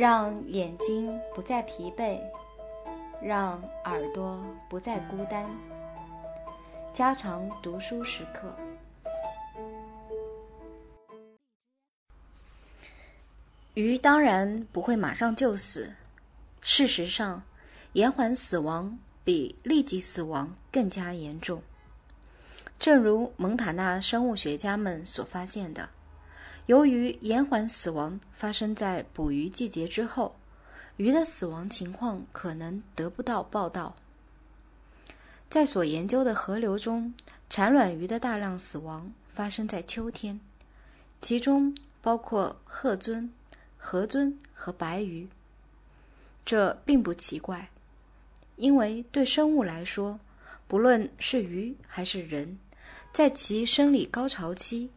让眼睛不再疲惫，让耳朵不再孤单。加长读书时刻。鱼当然不会马上就死。事实上，延缓死亡比立即死亡更加严重。正如蒙塔纳生物学家们所发现的，由于延缓死亡发生在捕鱼季节之后，鱼的死亡情况可能得不到报道。在所研究的河流中，产卵鱼的大量死亡发生在秋天，其中包括褐鳟、河鳟和白鱼。这并不奇怪，因为对生物来说，不论是鱼还是人，在其生理高潮期，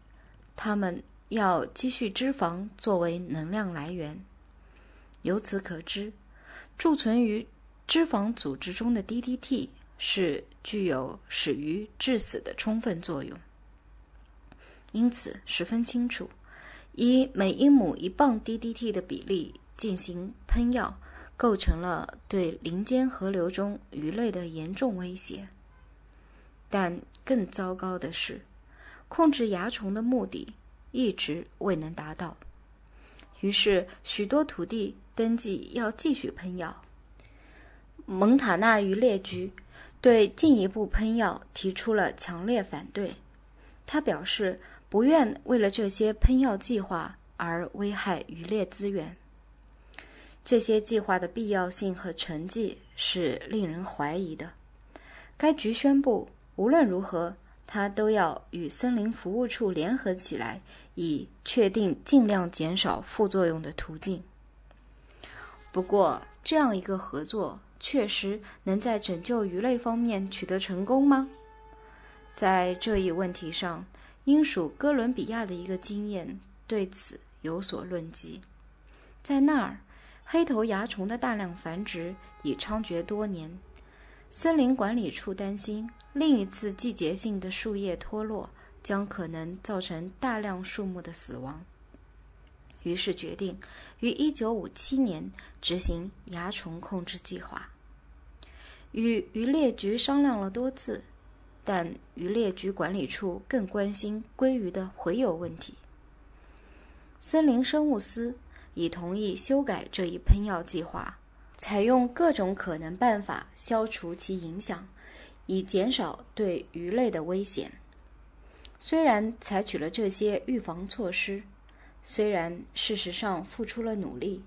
它们要积蓄脂肪作为能量来源。由此可知，贮存于脂肪组织中的 DDT。是具有使鱼致死的充分作用，因此十分清楚，以每英亩一磅 DDT 的比例进行喷药，构成了对林间河流中鱼类的严重威胁。但更糟糕的是，控制蚜虫的目的一直未能达到，于是许多土地登记要继续喷药。蒙塔纳渔猎局。对进一步喷药提出了强烈反对。他表示不愿为了这些喷药计划而危害渔猎资源。这些计划的必要性和成绩是令人怀疑的。该局宣布，无论如何，他都要与森林服务处联合起来，以确定尽量减少副作用的途径。不过，这样一个合作。确实能在拯救鱼类方面取得成功吗？在这一问题上，英属哥伦比亚的一个经验对此有所论及。在那儿，黑头蚜虫的大量繁殖已猖獗多年，森林管理处担心另一次季节性的树叶脱落将可能造成大量树木的死亡。于是决定于1957年执行蚜虫控制计划。与渔猎局商量了多次，但渔猎局管理处更关心鲑鱼的洄游问题。森林生物司已同意修改这一喷药计划，采用各种可能办法消除其影响，以减少对鱼类的危险。虽然采取了这些预防措施，虽然事实上付出了努力，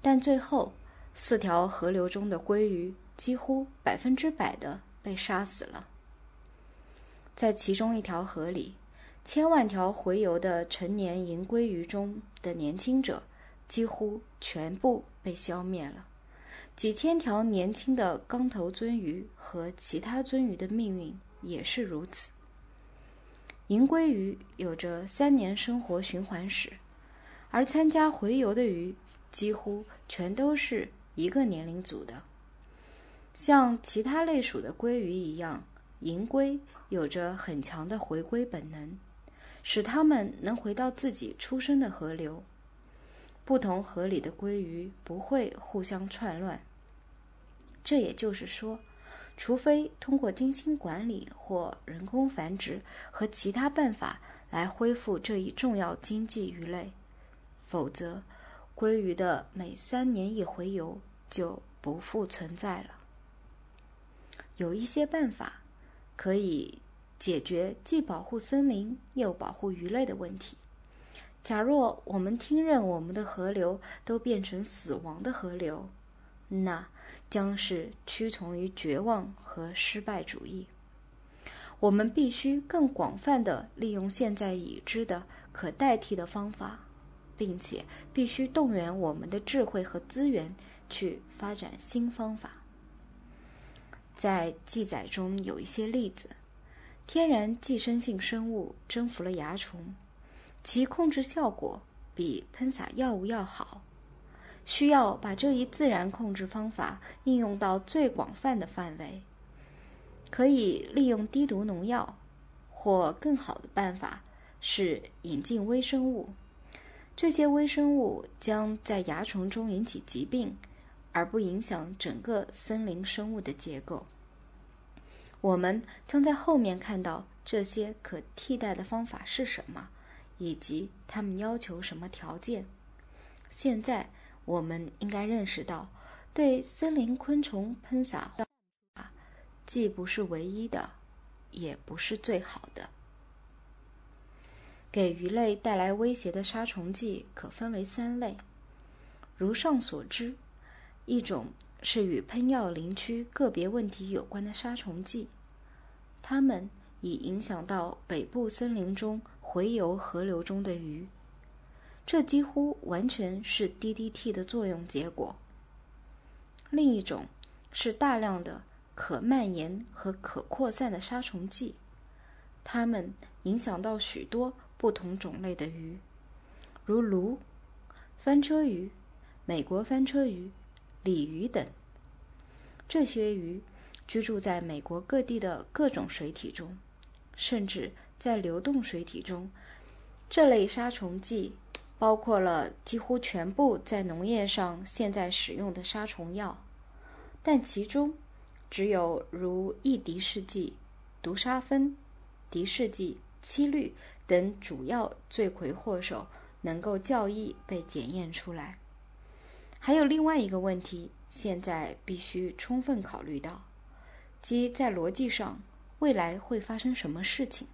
但最后四条河流中的鲑鱼。几乎百分之百的被杀死了。在其中一条河里，千万条洄游的成年银鲑鱼中的年轻者几乎全部被消灭了。几千条年轻的钢头鳟鱼和其他鳟鱼的命运也是如此。银鲑鱼有着三年生活循环史，而参加洄游的鱼几乎全都是一个年龄组的。像其他类属的鲑鱼一样，银龟有着很强的回归本能，使它们能回到自己出生的河流。不同河里的鲑鱼不会互相串乱。这也就是说，除非通过精心管理或人工繁殖和其他办法来恢复这一重要经济鱼类，否则，鲑鱼的每三年一回游就不复存在了。有一些办法可以解决既保护森林又保护鱼类的问题。假若我们听任我们的河流都变成死亡的河流，那将是屈从于绝望和失败主义。我们必须更广泛的利用现在已知的可代替的方法，并且必须动员我们的智慧和资源去发展新方法。在记载中有一些例子：天然寄生性生物征服了蚜虫，其控制效果比喷洒药物要好。需要把这一自然控制方法应用到最广泛的范围。可以利用低毒农药，或更好的办法是引进微生物。这些微生物将在蚜虫中引起疾病，而不影响整个森林生物的结构。我们将在后面看到这些可替代的方法是什么，以及他们要求什么条件。现在，我们应该认识到，对森林昆虫喷洒既不是唯一的，也不是最好的。给鱼类带来威胁的杀虫剂可分为三类，如上所知，一种是与喷药林区个别问题有关的杀虫剂，它们已影响到北部森林中洄游河流中的鱼，这几乎完全是 DDT 的作用结果。另一种是大量的可蔓延和可扩散的杀虫剂，它们影响到许多。不同种类的鱼，如鲈、翻车鱼、美国翻车鱼、鲤鱼等。这些鱼居住在美国各地的各种水体中，甚至在流动水体中。这类杀虫剂包括了几乎全部在农业上现在使用的杀虫药，但其中只有如异敌试剂、毒杀芬、敌试剂。七氯等主要罪魁祸首能够较易被检验出来。还有另外一个问题，现在必须充分考虑到，即在逻辑上未来会发生什么事情。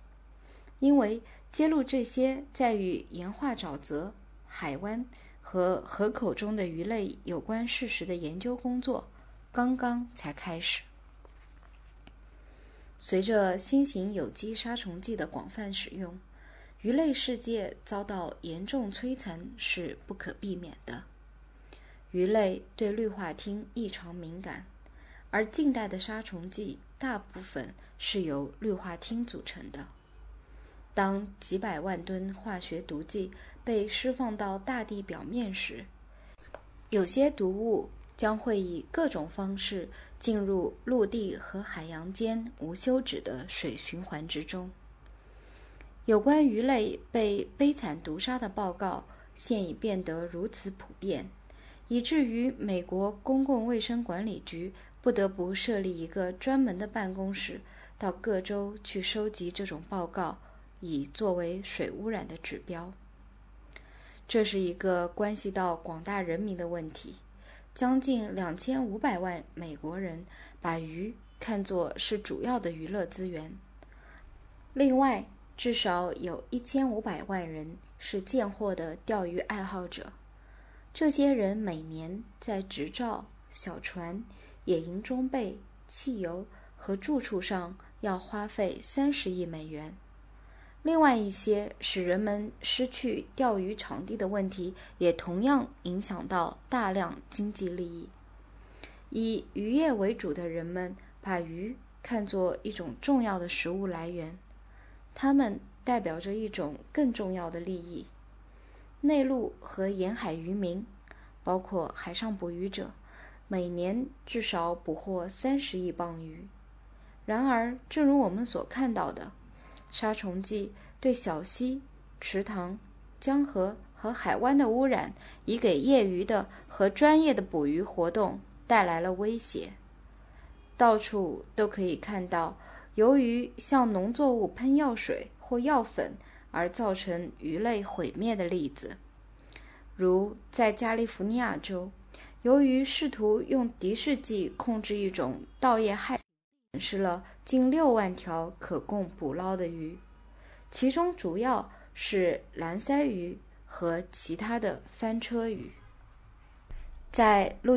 因为揭露这些在与盐化沼泽、海湾和河口中的鱼类有关事实的研究工作刚刚才开始。随着新型有机杀虫剂的广泛使用，鱼类世界遭到严重摧残是不可避免的。鱼类对氯化烃异常敏感，而近代的杀虫剂大部分是由氯化烃组成的。当几百万吨化学毒剂被释放到大地表面时，有些毒物。将会以各种方式进入陆地和海洋间无休止的水循环之中。有关鱼类被悲惨毒杀的报告现已变得如此普遍，以至于美国公共卫生管理局不得不设立一个专门的办公室，到各州去收集这种报告，以作为水污染的指标。这是一个关系到广大人民的问题。将近两千五百万美国人把鱼看作是主要的娱乐资源。另外，至少有一千五百万人是贱货的钓鱼爱好者。这些人每年在执照、小船、野营装备、汽油和住处上要花费三十亿美元。另外一些使人们失去钓鱼场地的问题，也同样影响到大量经济利益。以渔业为主的人们把鱼看作一种重要的食物来源，它们代表着一种更重要的利益。内陆和沿海渔民，包括海上捕鱼者，每年至少捕获三十亿磅鱼。然而，正如我们所看到的。杀虫剂对小溪、池塘、江河和海湾的污染，已给业余的和专业的捕鱼活动带来了威胁。到处都可以看到，由于向农作物喷药水或药粉而造成鱼类毁灭的例子，如在加利福尼亚州，由于试图用敌视剂控制一种稻叶害。损失了近六万条可供捕捞的鱼，其中主要是蓝鳃鱼和其他的翻车鱼。在路易。